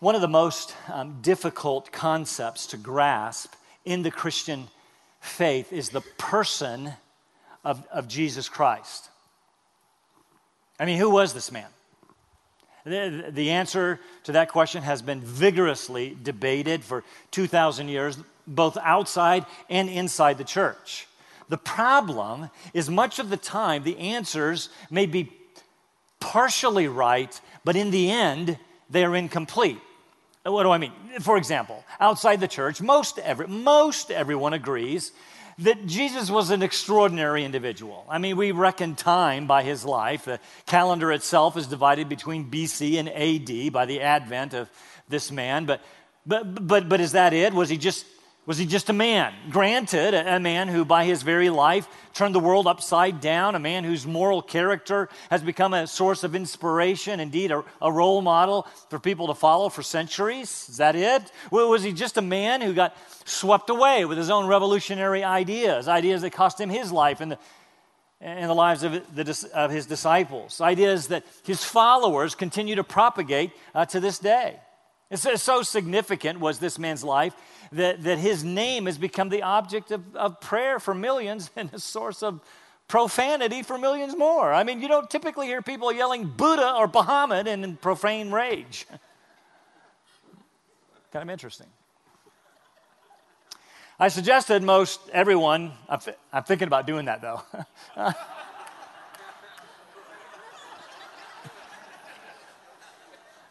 One of the most um, difficult concepts to grasp in the Christian faith is the person of, of Jesus Christ. I mean, who was this man? The, the answer to that question has been vigorously debated for 2,000 years, both outside and inside the church. The problem is, much of the time, the answers may be partially right, but in the end, they are incomplete. Uh, what do I mean? For example, outside the church, most, every, most everyone agrees that Jesus was an extraordinary individual. I mean, we reckon time by his life. The calendar itself is divided between BC and AD by the advent of this man. But, but, but, but is that it? Was he just was he just a man? Granted, a man who, by his very life, turned the world upside down, a man whose moral character has become a source of inspiration, indeed, a, a role model for people to follow for centuries? Is that it? Was he just a man who got swept away with his own revolutionary ideas, ideas that cost him his life and the, the lives of, the, of his disciples, ideas that his followers continue to propagate uh, to this day? It's so significant was this man's life that, that his name has become the object of, of prayer for millions and a source of profanity for millions more. I mean, you don't typically hear people yelling Buddha or Muhammad in profane rage. kind of interesting. I suggested most everyone, I'm, I'm thinking about doing that though.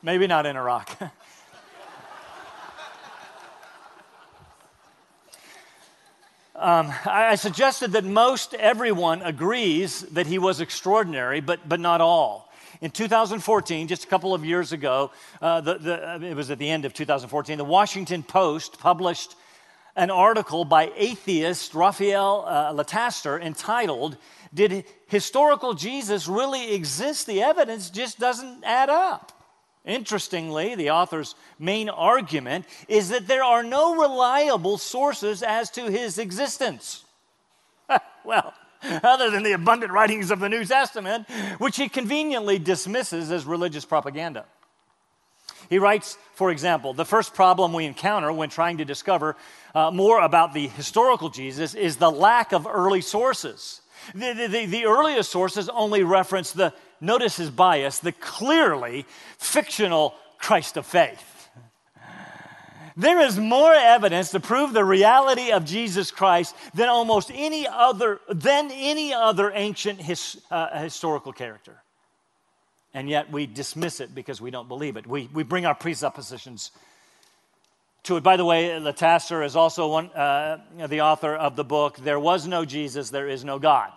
Maybe not in Iraq. Um, I, I suggested that most everyone agrees that he was extraordinary, but, but not all. In 2014, just a couple of years ago, uh, the, the, uh, it was at the end of 2014, the Washington Post published an article by atheist Raphael uh, Lataster entitled, Did Historical Jesus Really Exist? The evidence just doesn't add up. Interestingly, the author's main argument is that there are no reliable sources as to his existence. well, other than the abundant writings of the New Testament, which he conveniently dismisses as religious propaganda. He writes, for example, the first problem we encounter when trying to discover uh, more about the historical Jesus is the lack of early sources. The, the, the, earliest sources only reference the notice his bias, the clearly fictional Christ of faith. There is more evidence to prove the reality of Jesus Christ than almost any other, than any other ancient his, uh, historical character. And yet we dismiss it because we don't believe it. We, we bring our presuppositions to it. By the way, Lataster is also one, uh, the author of the book, There Was No Jesus, There Is No God.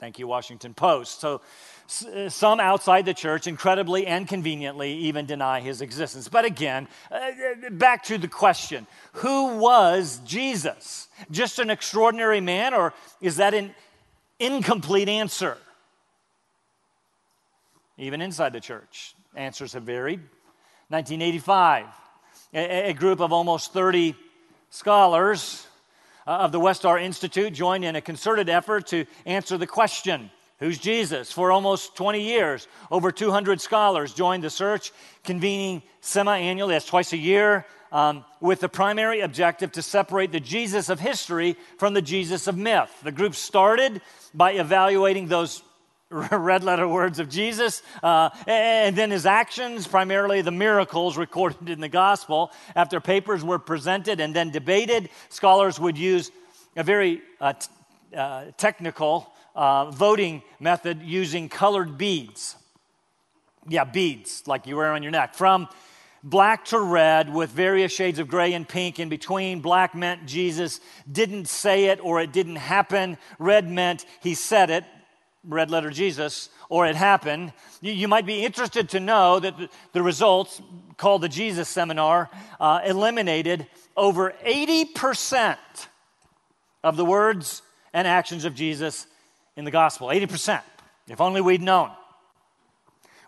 Thank you, Washington Post. So uh, some outside the church, incredibly and conveniently, even deny his existence. But again, uh, uh, back to the question who was Jesus? Just an extraordinary man, or is that an incomplete answer? Even inside the church, answers have varied. 1985, a, a group of almost 30 scholars of the Westar Institute joined in a concerted effort to answer the question Who's Jesus? For almost 20 years, over 200 scholars joined the search, convening semi annually, that's twice a year, um, with the primary objective to separate the Jesus of history from the Jesus of myth. The group started by evaluating those red letter words of Jesus, uh, and then his actions, primarily the miracles recorded in the gospel. After papers were presented and then debated, scholars would use a very uh, t- uh, technical uh, voting method using colored beads. Yeah, beads like you wear on your neck. From black to red with various shades of gray and pink in between. Black meant Jesus didn't say it or it didn't happen. Red meant he said it, red letter Jesus, or it happened. You, might be interested to know that the, the results, called the Jesus Seminar, uh, eliminated over 80% of the words and actions of Jesus in the gospel 80%. If only we'd known.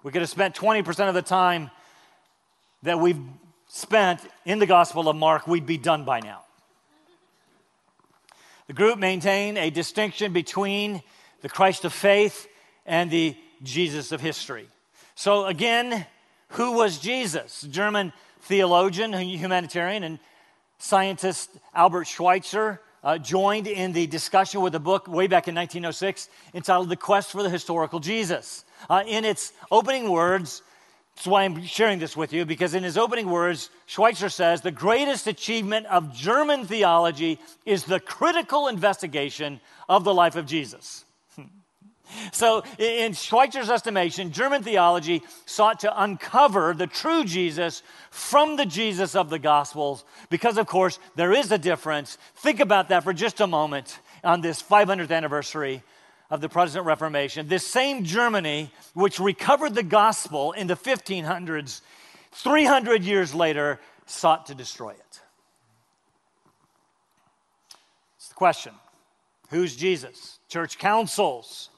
We could have spent 20% of the time that we've spent in the gospel of Mark, we'd be done by now. The group maintained a distinction between the Christ of faith and the Jesus of history. So, again, Who was Jesus? German theologian, humanitarian, and scientist Albert Schweitzer uh, joined in the discussion with a book way back in 1906 entitled The Quest for the Historical Jesus. Uh, in its opening words, that's why I'm sharing this with you, because in his opening words, Schweitzer says the greatest achievement of German theology is the critical investigation of the life of Jesus. So, in Schweitzer's estimation, German theology sought to uncover the true Jesus from the Jesus of the Gospels, because, of course, there is a difference. Think about that for just a moment on this 500th anniversary of the Protestant Reformation. This same Germany, which recovered the gospel in the 1500s, 300 years later, sought to destroy it. It's the question who's Jesus? Church councils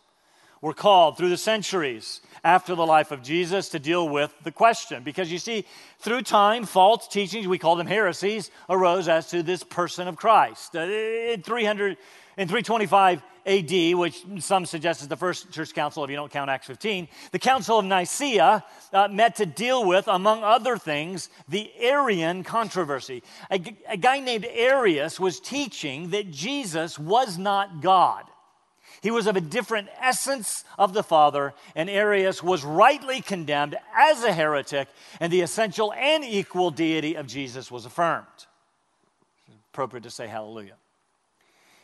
were called through the centuries after the life of Jesus to deal with the question. Because you see, through time, false teachings, we call them heresies, arose as to this person of Christ. Uh, in 300, in 325 AD, which some suggest is the first church council if you don't count Acts 15, the Council of Nicaea uh, met to deal with, among other things, the Arian controversy. A, a guy named Arius was teaching that Jesus was not God. He was of a different essence of the Father, and Arius was rightly condemned as a heretic, and the essential and equal deity of Jesus was affirmed. appropriate to say hallelujah.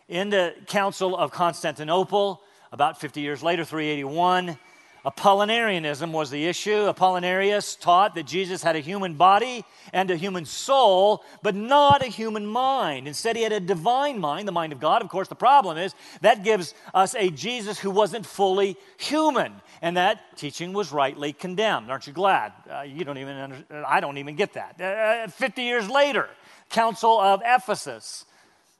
In the Council of Constantinople, about 50 years later, 381, Apollinarianism was the issue. Apollinarius taught that Jesus had a human body and a human soul, but not a human mind. Instead, he had a divine mind, the mind of God. Of course, the problem is that gives us a Jesus who wasn't fully human, and that teaching was rightly condemned. Aren't you glad? Uh, you don't even under, I don't even get that. Uh, 50 years later, Council of Ephesus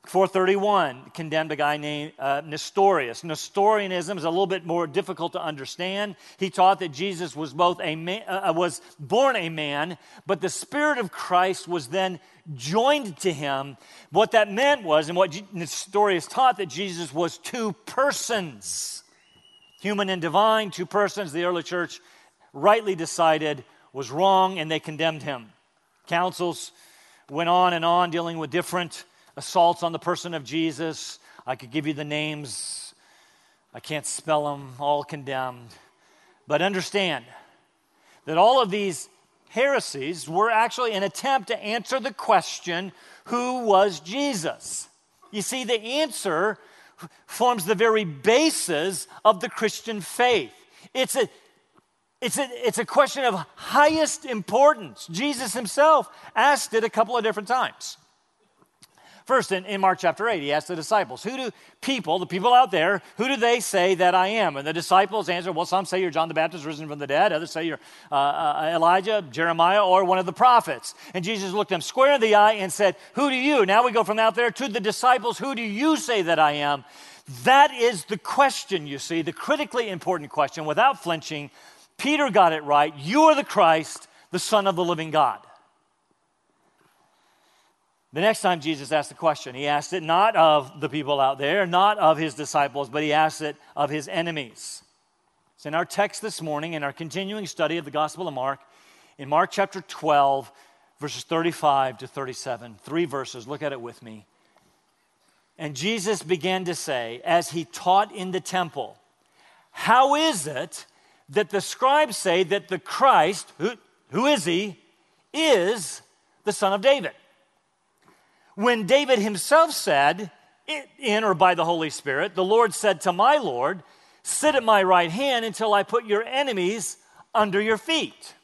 431 condemned a guy named uh, Nestorius. Nestorianism is a little bit more difficult to understand. He taught that Jesus was both a man, uh, uh, was born a man, but the Spirit of Christ was then joined to him. What that meant was, and what Nestorius taught, that Jesus was two persons, human and divine, two persons. The early church rightly decided was wrong, and they condemned him. Councils went on and on, dealing with different assaults on the person of Jesus. I could give you the names, I can't spell them, all condemned. But understand that all of these heresies were actually an attempt to answer the question who was Jesus? You see, the answer forms the very basis of the Christian faith. It's a it's a, it's a question of highest importance. Jesus himself asked it a couple of different times. First, in, in, Mark chapter 8, he asked the disciples, Who do people, the people out there, who do they say that I am? And the disciples answered, Well, some say you're John the Baptist risen from the dead, others say you're uh, uh, Elijah, Jeremiah, or one of the prophets. And Jesus looked them square in the eye and said, Who do you? Now we go from out there to the disciples, Who do you say that I am? That is the question, you see, the critically important question. Without flinching, Peter got it right. You are the Christ, the Son of the living God. The next time Jesus asked the question, he asked it not of the people out there, not of his disciples, but he asked it of his enemies. It's in our text this morning, in our continuing study of the Gospel of Mark, in Mark chapter 12, verses 35 to 37. Three verses. Look at it with me. And Jesus began to say, as he taught in the temple, How is it that the scribes say that the Christ, who, who is he, is the son of David? When David himself said, in or by the Holy Spirit, the Lord said to my Lord, Sit at my right hand until I put your enemies under your feet.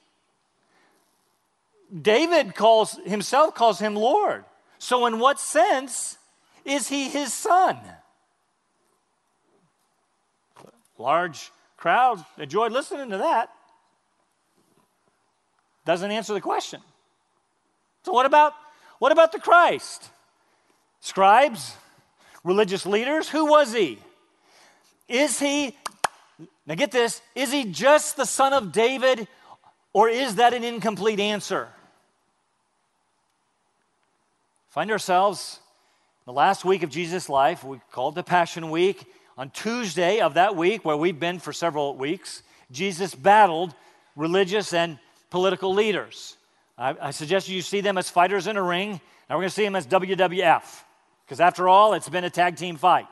David calls himself calls him Lord. So in what sense is he his son? Large crowd enjoyed listening to that. Doesn't answer the question. So what about what about the Christ? Scribes, religious leaders, who was he? Is he, now get this, is he just the son of David or is that an incomplete answer? Find ourselves the last week of Jesus' life. We called the Passion Week. On Tuesday of that week, where we've been for several weeks, Jesus battled religious and political leaders. I, I suggest you see them as fighters in a ring. Now we're going to see them as WWF, because after all, it's been a tag team fight.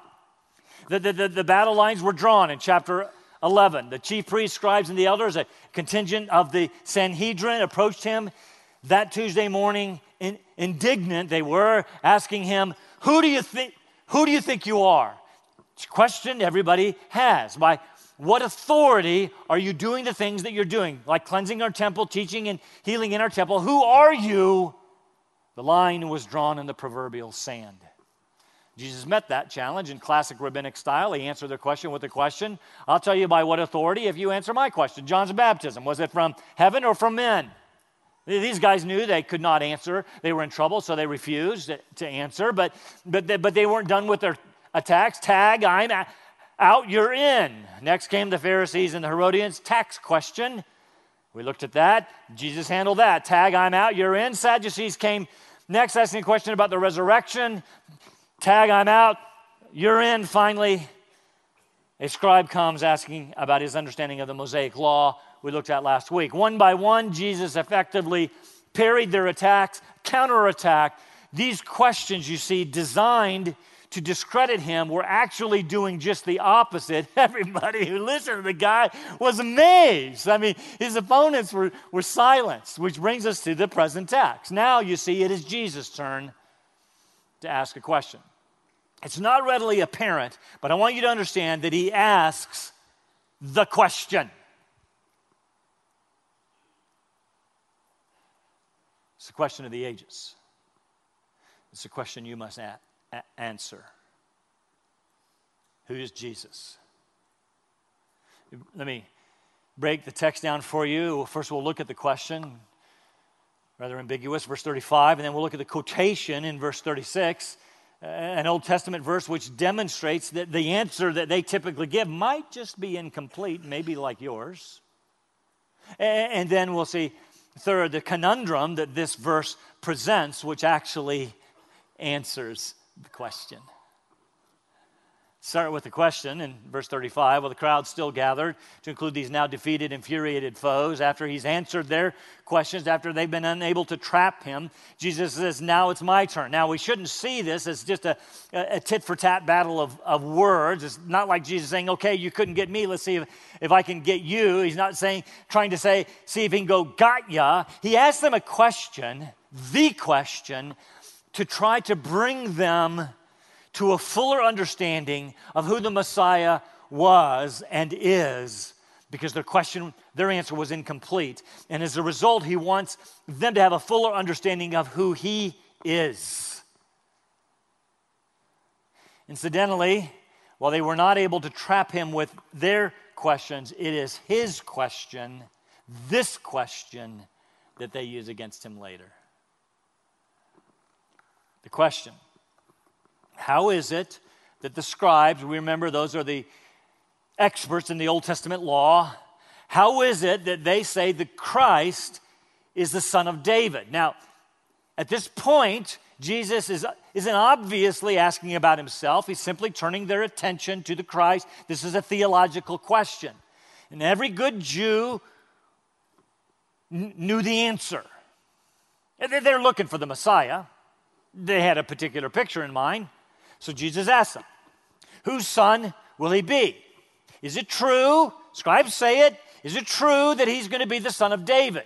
The, the, the, the, battle lines were drawn in chapter 11. The chief priests, scribes, and the elders, a contingent of the Sanhedrin, approached him that Tuesday morning. In, indignant they were, asking him, Who do you think, who do you, think you are? It's a question everybody has. By what authority are you doing the things that you're doing, like cleansing our temple, teaching and healing in our temple? Who are you? The line was drawn in the proverbial sand. Jesus met that challenge in classic rabbinic style. He answered the question with a question. I'll tell you by what authority if you answer my question. John's baptism, was it from heaven or from men? These guys knew they could not answer. They were in trouble, so they refused to answer. But, but, they, but they weren't done with their attacks. Tag, I'm out, you're in. Next came the Pharisees and the Herodians. Tax question. We looked at that. Jesus handled that. Tag, I'm out, you're in. Sadducees came next, asking a question about the resurrection. Tag, I'm out, you're in. Finally, a scribe comes asking about his understanding of the Mosaic law we looked at last week. One by one, Jesus effectively parried their attacks, counterattack. These questions, you see, designed to discredit him were actually doing just the opposite. Everybody who listened to the guy was amazed. I mean, his opponents were, were silenced, which brings us to the present text. Now, you see, it is Jesus' turn to ask a question. It's not readily apparent, but I want you to understand that he asks the question. It's the question of the ages. It's a question you must a- a- answer. Who is Jesus? Let me break the text down for you. First, we'll look at the question, rather ambiguous, verse 35, and then we'll look at the quotation in verse 36, uh, an Old Testament verse which demonstrates that the answer that they typically give might just be incomplete, maybe like yours. And then we'll see Third, the conundrum that this verse presents, which actually answers the question. Start with the question in verse 35. Well, the crowd still gathered to include these now defeated, infuriated foes. After he's answered their questions, after they've been unable to trap him, Jesus says, Now it's my turn. Now, we shouldn't see this as just a, a tit for tat battle of, of words. It's not like Jesus saying, Okay, you couldn't get me. Let's see if, if I can get you. He's not saying, trying to say, See if he can go, got ya. He asked them a question, the question, to try to bring them to a fuller understanding of who the Messiah was and is because their question, their answer was incomplete. And as a result, he wants them to have a fuller understanding of who he is. Incidentally, while they were not able to trap him with their questions, it is his question, this question, that they use against him later. The question how is it that the scribes, we remember those are the experts in the Old Testament law, how is it that they say the Christ is the son of David? Now, at this point, Jesus is, isn't obviously asking about himself. He's simply turning their attention to the Christ. This is a theological question. And every good Jew knew the answer. They're looking for the Messiah. They had a particular picture in mind. So Jesus asked them, Whose son will he be? Is it true? Scribes say it. Is it true that he's going to be the son of David?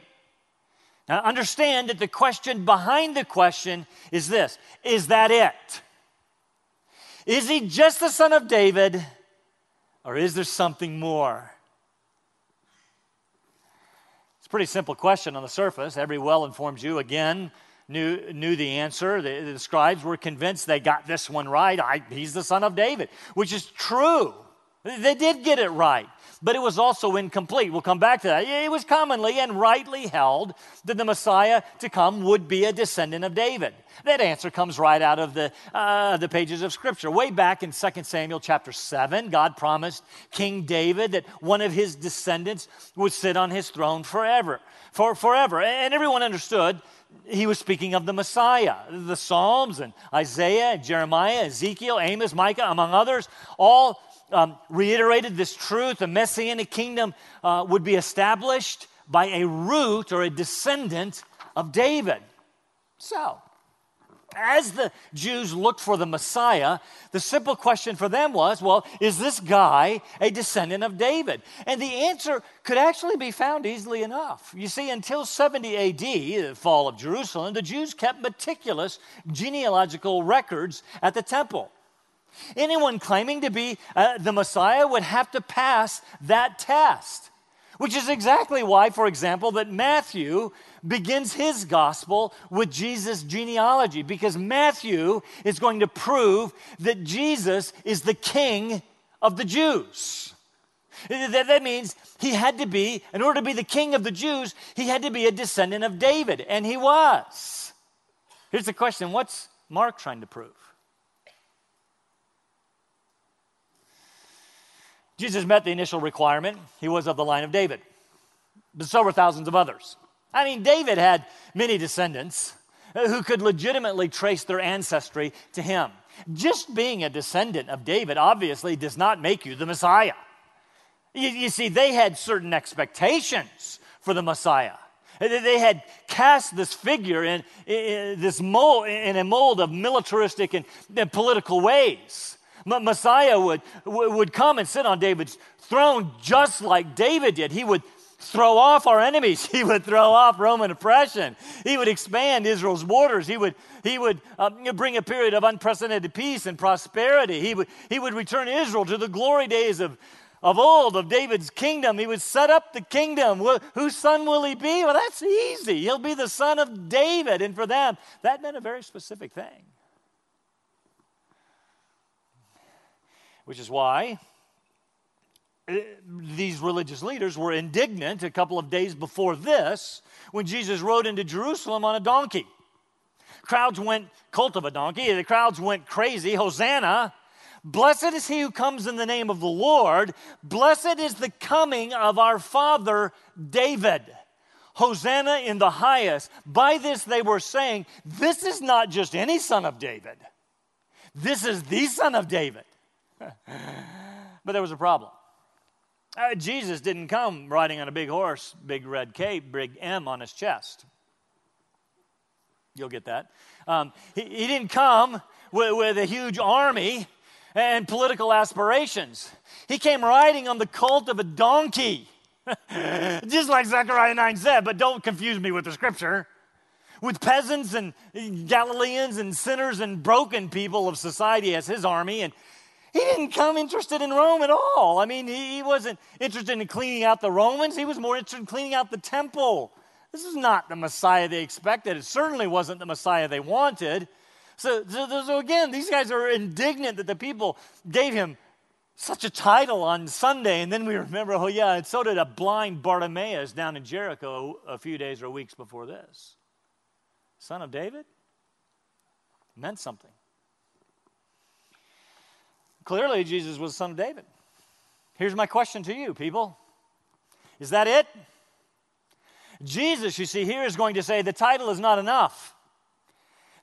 Now, understand that the question behind the question is this Is that it? Is he just the son of David, or is there something more? It's a pretty simple question on the surface. Every well informed Jew, again, knew, knew the answer. The, the scribes were convinced they got this one right. I, he's the son of David, which is true. They did get it right, but it was also incomplete. We'll come back to that. It was commonly and rightly held that the Messiah to come would be a descendant of David. That answer comes right out of the, uh, the pages of Scripture. Way back in 2 Samuel chapter 7, God promised King David that one of his descendants would sit on his throne forever. For, forever. And everyone understood he was speaking of the Messiah. The Psalms and Isaiah, Jeremiah, Ezekiel, Amos, Micah, among others, all um, reiterated this truth. The Messianic kingdom uh, would be established by a root or a descendant of David. So, as the Jews looked for the Messiah, the simple question for them was well, is this guy a descendant of David? And the answer could actually be found easily enough. You see, until 70 AD, the fall of Jerusalem, the Jews kept meticulous genealogical records at the temple. Anyone claiming to be uh, the Messiah would have to pass that test, which is exactly why, for example, that Matthew begins his gospel with Jesus' genealogy, because Matthew is going to prove that Jesus is the king of the Jews. That means he had to be, in order to be the king of the Jews, he had to be a descendant of David, and he was. Here's the question what's Mark trying to prove? Jesus met the initial requirement. He was of the line of David, but so were thousands of others. I mean, David had many descendants uh, who could legitimately trace their ancestry to him. Just being a descendant of David obviously does not make you the Messiah. You, you see, they had certain expectations for the Messiah. They had cast this figure in, in this mold, in a mold of militaristic and, and political ways. Messiah would, would come and sit on David's throne just like David did. He would throw off our enemies. He would throw off Roman oppression. He would expand Israel's borders. He would, he would uh, bring a period of unprecedented peace and prosperity. He would, he would return Israel to the glory days of, of old, of David's kingdom. He would set up the kingdom. Well, whose son will he be? Well, that's easy. He'll be the son of David. And for them, that meant a very specific thing. Which is why Uh, these religious leaders were indignant a couple of days before this when Jesus rode into Jerusalem on a donkey. Crowds went cult of a donkey. The crowds went crazy. Hosanna. Blessed is he who comes in the name of the Lord. Blessed is the coming of our father David. Hosanna in the highest. By this they were saying, This is not just any son of David, this is the son of David. but there was a problem. Uh, Jesus didn't come riding on a big horse, big red cape, big M on his chest. You'll get that. Um, he, he, didn't come with, with a huge army and political aspirations. He came riding on the colt of a donkey, just like Zechariah 9 said, but don't confuse me with the scripture. With peasants and Galileans and sinners and broken people of society as his army, and he didn't come interested in Rome at all. I mean, he, wasn't interested in cleaning out the Romans, he was more interested in cleaning out the temple. This is not the Messiah they expected. It certainly wasn't the Messiah they wanted. So, so, so, again, these guys are indignant that the people gave him such a title on Sunday. And then we remember, oh, yeah, and so did a blind Bartimaeus down in Jericho a few days or weeks before this. Son of David? Meant something. Clearly, Jesus was the son of David. Here's my question to you, people Is that it? Jesus, you see, here is going to say the title is not enough.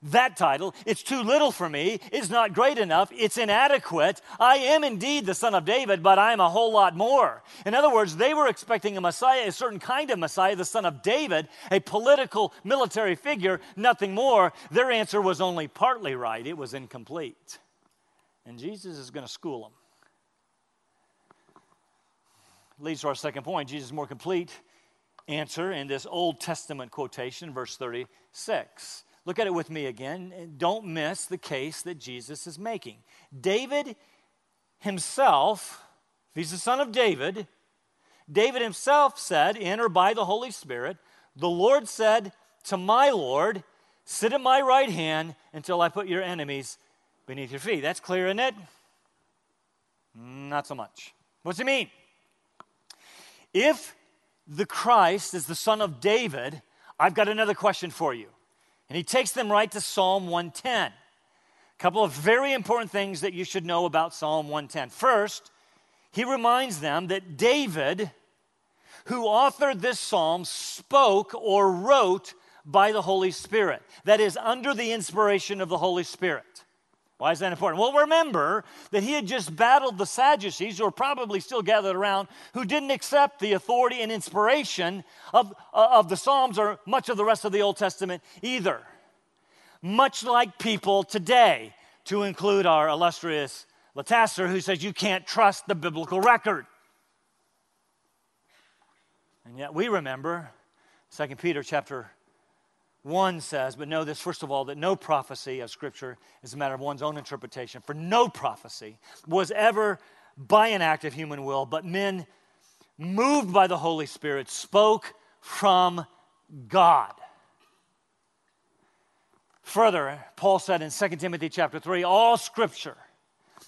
That title, it's too little for me. It's not great enough. It's inadequate. I am indeed the son of David, but I am a whole lot more. In other words, they were expecting a Messiah, a certain kind of Messiah, the son of David, a political military figure, nothing more. Their answer was only partly right, it was incomplete. And Jesus is going to school them. Leads to our second point Jesus' more complete answer in this Old Testament quotation, verse 36. Look at it with me again. Don't miss the case that Jesus is making. David himself, he's the son of David, David himself said, in or by the Holy Spirit, the Lord said to my Lord, Sit at my right hand until I put your enemies beneath your feet. That's clear, isn't it? Not so much. What's it mean? If the Christ is the son of David, I've got another question for you. And he takes them right to Psalm 110. A couple of very important things that you should know about Psalm 110. First, he reminds them that David, who authored this psalm, spoke or wrote by the Holy Spirit. That is, under the inspiration of the Holy Spirit. Why is that important? Well, remember that he had just battled the Sadducees, who are probably still gathered around, who didn't accept the authority and inspiration of, uh, of the Psalms or much of the rest of the Old Testament either. Much like people today, to include our illustrious Lataster, who says you can't trust the biblical record. And yet we remember 2 Peter chapter 1 says, but know this first of all, that no prophecy of Scripture is a matter of one's own interpretation. For no prophecy was ever by an act of human will, but men moved by the Holy Spirit spoke from God. Further, Paul said in 2 Timothy chapter 3, all scripture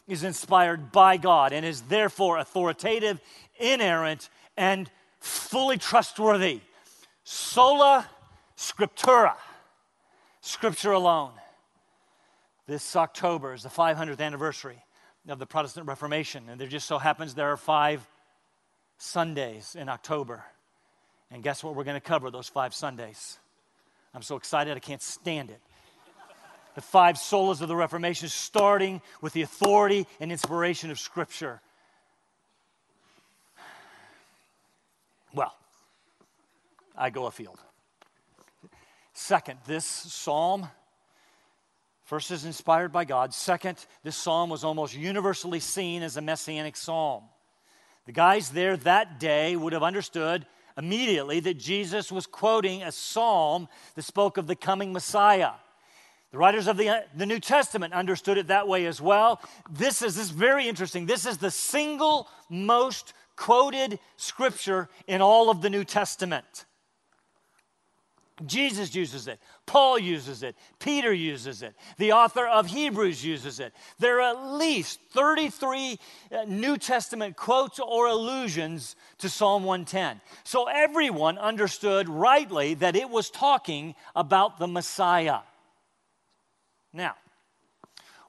is inspired by God and is therefore authoritative, inerrant, and fully trustworthy. Sola scriptura, scripture alone. This October is the 500th anniversary of the Protestant Reformation, and there just so happens there are five Sundays in October. And guess what we're going to cover those five Sundays? I'm so excited I can't stand it. The five solas of the Reformation, starting with the authority and inspiration of Scripture. Well, I go afield. Second, this psalm, first, is inspired by God. Second, this psalm was almost universally seen as a messianic psalm. The guys there that day would have understood immediately that Jesus was quoting a psalm that spoke of the coming Messiah. The writers of the, uh, the New Testament understood it that way as well. This is, this is very interesting. This is the single most quoted scripture in all of the New Testament. Jesus uses it. Paul uses it. Peter uses it. The author of Hebrews uses it. There are at least 33 uh, New Testament quotes or allusions to Psalm 110. So everyone understood rightly that it was talking about the Messiah. Now,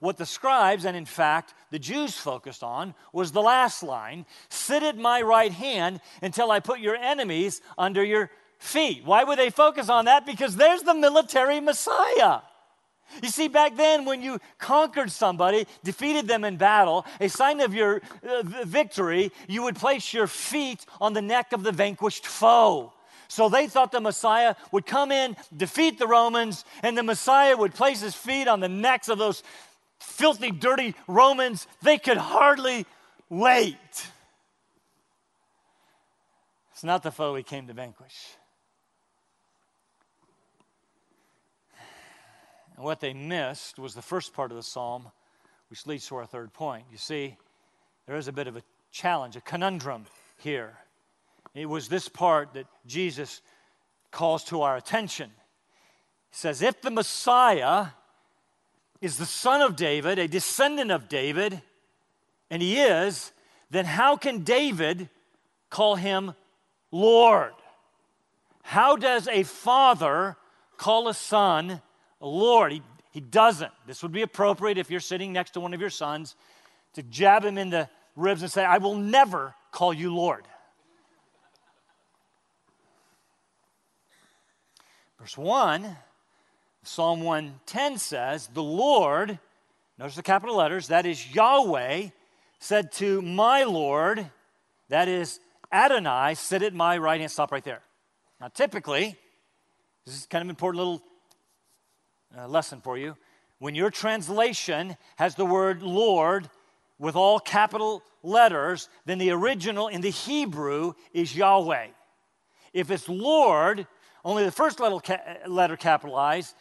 what the scribes, and in fact the Jews focused on, was the last line Sit at my right hand until I put your enemies under your feet. Why would they focus on that? Because there's the military Messiah. You see, back then, when you conquered somebody, defeated them in battle, a sign of your uh, victory, you would place your feet on the neck of the vanquished foe. So they thought the Messiah would come in, defeat the Romans, and the Messiah would place his feet on the necks of those filthy, dirty Romans. They could hardly wait. It's not the foe he came to vanquish. And what they missed was the first part of the psalm, which leads to our third point. You see, there is a bit of a challenge, a conundrum here. It was this part that Jesus calls to our attention. He says, If the Messiah is the son of David, a descendant of David, and he is, then how can David call him Lord? How does a father call a son Lord. He, he doesn't. This would be appropriate if you're sitting next to one of your sons to jab him in the ribs and say, I will never call you Lord. Verse 1, Psalm 110 says, The Lord, notice the capital letters, that is Yahweh, said to my Lord, that is Adonai, sit at my right hand. Stop right there. Now, typically, this is kind of an important little uh, lesson for you. When your translation has the word Lord with all capital letters, then the original in the Hebrew is Yahweh. If it's Lord, only the first letter capitalized,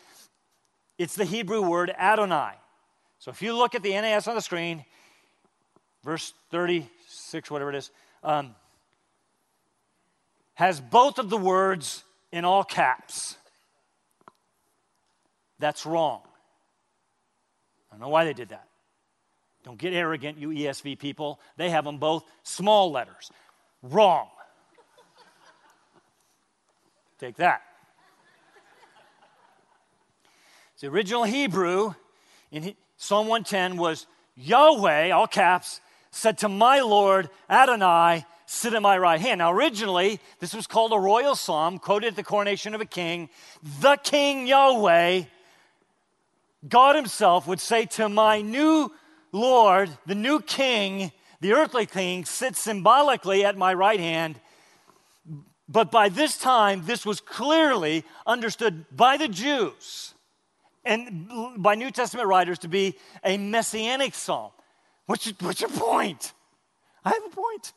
it's the Hebrew word Adonai. So if you look at the NAS on the screen, verse 36, whatever it is, um, has both of the words in all caps. That's wrong. I don't know why they did that. Don't get arrogant, you ESV people. They have them both small letters. Wrong. Take that. The original Hebrew in Psalm 110 was Yahweh, all caps, said to my Lord Adonai, sit at my right hand. Now, originally, this was called a royal psalm, quoted at the coronation of a king. The King Yahweh God Himself would say to my new Lord, the new king, the earthly king, sits symbolically at my right hand. But by this time, this was clearly understood by the Jews and by New Testament writers to be a messianic psalm. What's your, what's your point? I have a point.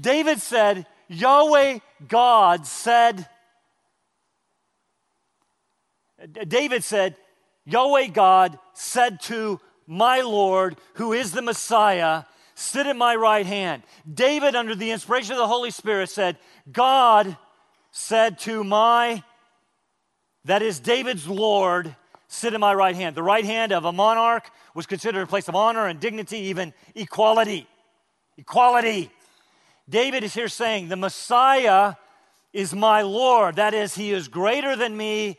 David said, Yahweh God said, David said, Yahweh God said to my Lord, who is the Messiah, sit at my right hand. David, under the inspiration of the Holy Spirit, said, God said to my, that is David's Lord, sit at my right hand. The right hand of a monarch was considered a place of honor and dignity, even equality. Equality. David is here saying, The Messiah is my Lord. That is, he is greater than me.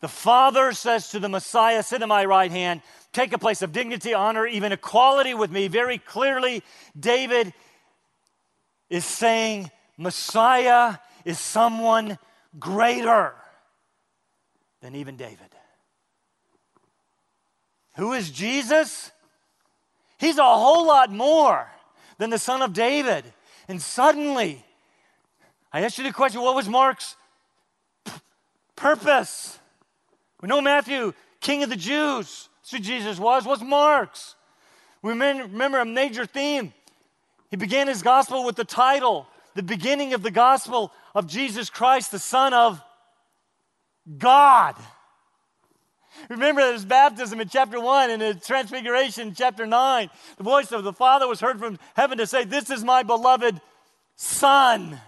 The Father says to the Messiah, Sit at my right hand, take a place of dignity, honor, even equality with me. Very clearly, David is saying, Messiah is someone greater than even David. Who is Jesus? He's a whole lot more than the son of David. And suddenly, I asked you the question what was Mark's p- purpose? We know Matthew, king of the Jews. That's who Jesus was. What's Mark's? We remember a major theme. He began his gospel with the title, the beginning of the gospel of Jesus Christ, the Son of God. Remember his baptism in chapter 1 and his transfiguration in chapter 9. The voice of the Father was heard from heaven to say, This is my beloved Son.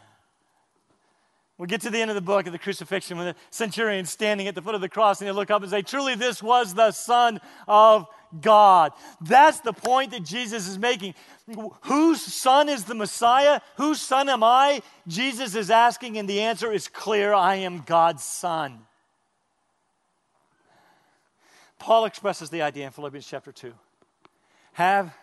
We get to the end of the book of the crucifixion when the centurion standing at the foot of the cross and they look up and say, Truly, this was the Son of God. That's the point that Jesus is making. Whose son is the Messiah? Whose son am I? Jesus is asking, and the answer is clear I am God's son. Paul expresses the idea in Philippians chapter 2. Have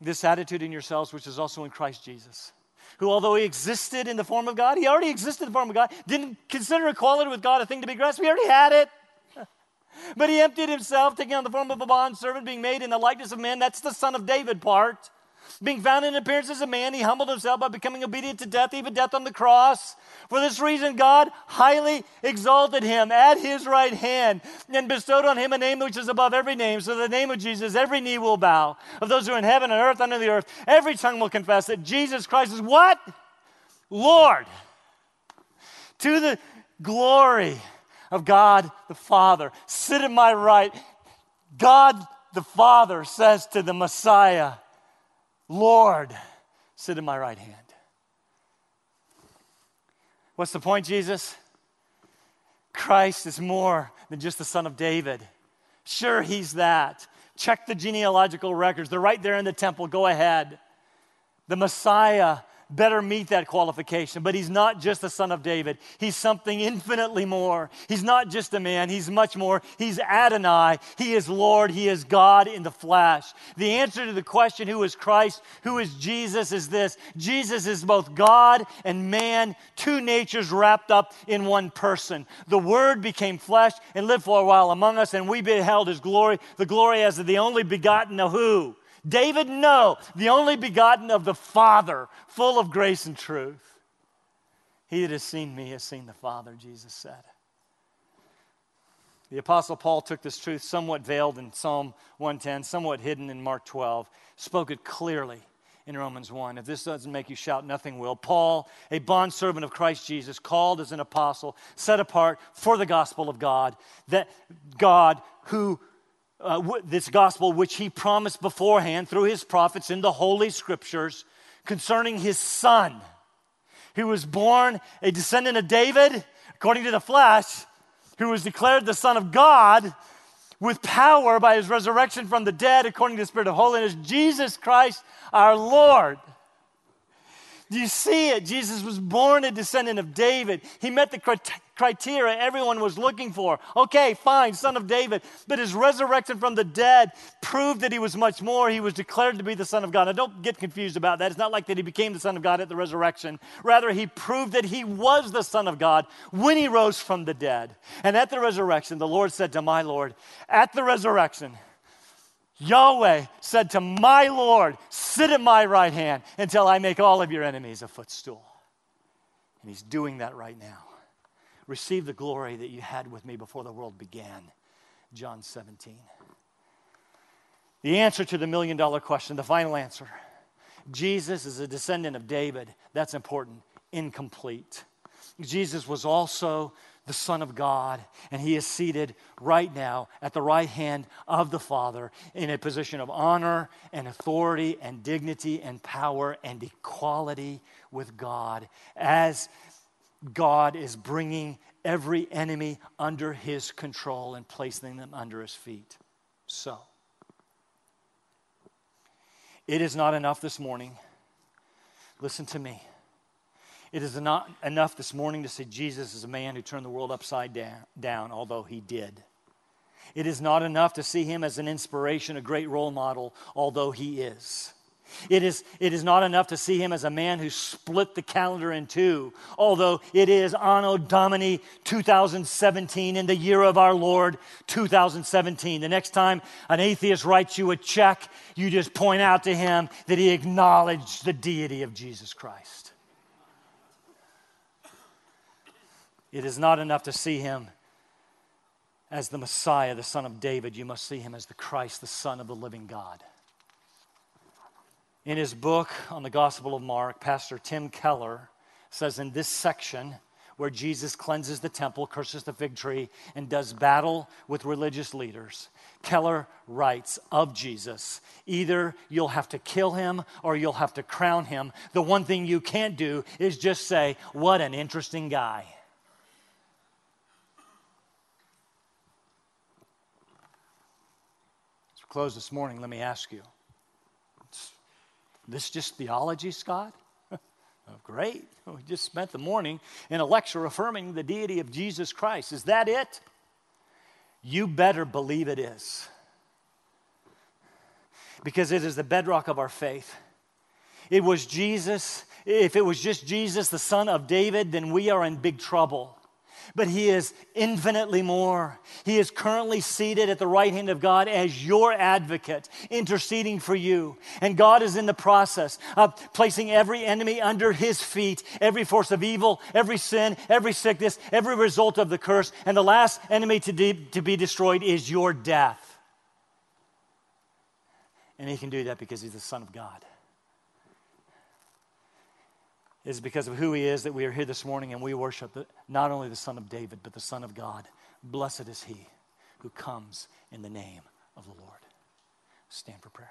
this attitude in yourselves, which is also in Christ Jesus, who, although he existed in the form of God, he already existed in the form of God, didn't consider equality with God a thing to be grasped. He already had it. but he emptied himself, taking on the form of a bond servant, being made in the likeness of men. That's the son of David part. Being found in appearance as a man, he humbled himself by becoming obedient to death, even death on the cross. For this reason, God highly exalted him at his right hand and bestowed on him a name which is above every name, so the name of Jesus, every knee will bow, of those who are in heaven and earth, under the earth. Every tongue will confess that Jesus Christ is what? Lord. To the glory of God the Father. Sit at my right. God the Father says to the Messiah, Lord, sit at my right hand. What's the point, Jesus? Christ is more than just the son of David. Sure, he's that. Check the genealogical records. They're right there in the temple. Go ahead. The Messiah better meet that qualification. But he's not just the son of David, he's something infinitely more. He's not just a man, he's much more. He's Adonai, he is Lord, he is God in the flesh. The answer to the question, who is Christ, who is Jesus, is this Jesus is both God and man, two natures wrapped up in one person. The Word became flesh and lived for a while among us, and we beheld his glory, the glory as of the only begotten of who? David, no, the only begotten of the Father, full of grace and truth. He that has seen me has seen the Father, Jesus said. The Apostle Paul took this truth somewhat veiled in Psalm 110, somewhat hidden in Mark 12, spoke it clearly in Romans 1. If this doesn't make you shout, nothing will. Paul, a bondservant of Christ Jesus, called as an apostle, set apart for the gospel of God, that God who uh, this gospel which he promised beforehand through his prophets in the Holy Scriptures concerning his son, who was born a descendant of David, according to the flesh, who was declared the Son of God with power by his resurrection from the dead, according to the Spirit of holiness, Jesus Christ our Lord. You see it? Jesus was born a descendant of David. He met the criteria everyone was looking for. Okay, fine, son of David. But his resurrection from the dead proved that he was much more. He was declared to be the Son of God. Now, don't get confused about that. It's not like that he became the Son of God at the resurrection. Rather, he proved that he was the Son of God when he rose from the dead. And at the resurrection, the Lord said to my Lord, At the resurrection, Yahweh said to my Lord, Sit at my right hand until I make all of your enemies a footstool. And he's doing that right now. Receive the glory that you had with me before the world began. John 17. The answer to the million dollar question, the final answer Jesus is a descendant of David. That's important. Incomplete. Jesus was also the Son of God, and he is seated right now at the right hand of the Father in a position of honor and authority and dignity and power and equality with God as God is bringing every enemy under his control and placing them under his feet. So, it is not enough this morning. Listen to me it is not enough this morning to say Jesus is a man who turned the world upside down, although he did. It is not enough to see him as an inspiration, a great role model, although he is. It is, it is not enough to see him as a man who split the calendar in two, although it is Anno Domini 2017 in the year of our Lord 2017. The next time an atheist writes you a check, you just point out to him that he acknowledged the deity of Jesus Christ. It is not enough to see him as the Messiah, the Son of David. You must see him as the Christ, the Son of the living God. In his book on the Gospel of Mark, Pastor Tim Keller says in this section, where Jesus cleanses the temple, curses the fig tree, and does battle with religious leaders. Keller writes of Jesus either you'll have to kill him or you'll have to crown him. The one thing you can't do is just say, What an interesting guy. Close this morning, let me ask you this just theology, Scott? oh, great. We just spent the morning in a lecture affirming the deity of Jesus Christ. Is that it? You better believe it is. Because it is the bedrock of our faith. It was Jesus. If it was just Jesus, the son of David, then we are in big trouble but He is infinitely more. He is currently seated at the right hand of God as your advocate, interceding for you. And God is in the process of placing every enemy under His feet, every force of evil, every sin, every sickness, every result of the curse. And the last enemy to, de- to be destroyed is your death. And He can do that because He's the Son of God is because of who he is that we are here this morning and we worship the, not only the Son of David, but the Son of God. Blessed is he who comes in the name of the Lord. Stand for prayer.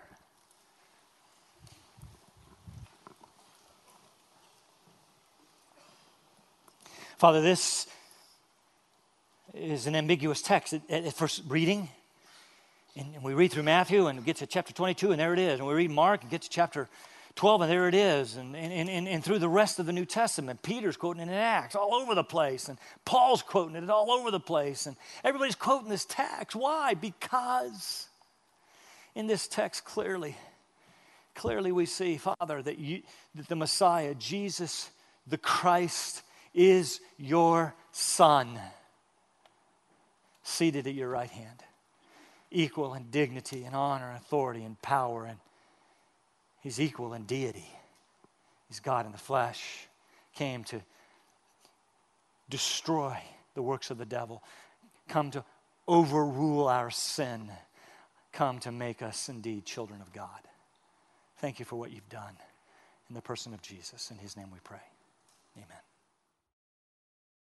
Father, this is an ambiguous text at, first reading. And we read through Matthew and get to chapter 22, and there it is. And we read Mark and get to chapter 12, and there it is. And, and, and, and through the rest of the New Testament, Peter's quoting it in Acts all over the place, and Paul's quoting it all over the place, and everybody's quoting this text. Why? Because in this text, clearly, clearly we see, Father, that, you, that the Messiah, Jesus the Christ, is your Son, seated at your right hand, equal in dignity and honor and authority and power and He's equal in deity. He's God in the flesh, came to destroy the works of the devil, come to overrule our sin, come to make us indeed children of God. Thank you for what you've done in the person of Jesus. In his name we pray. Amen.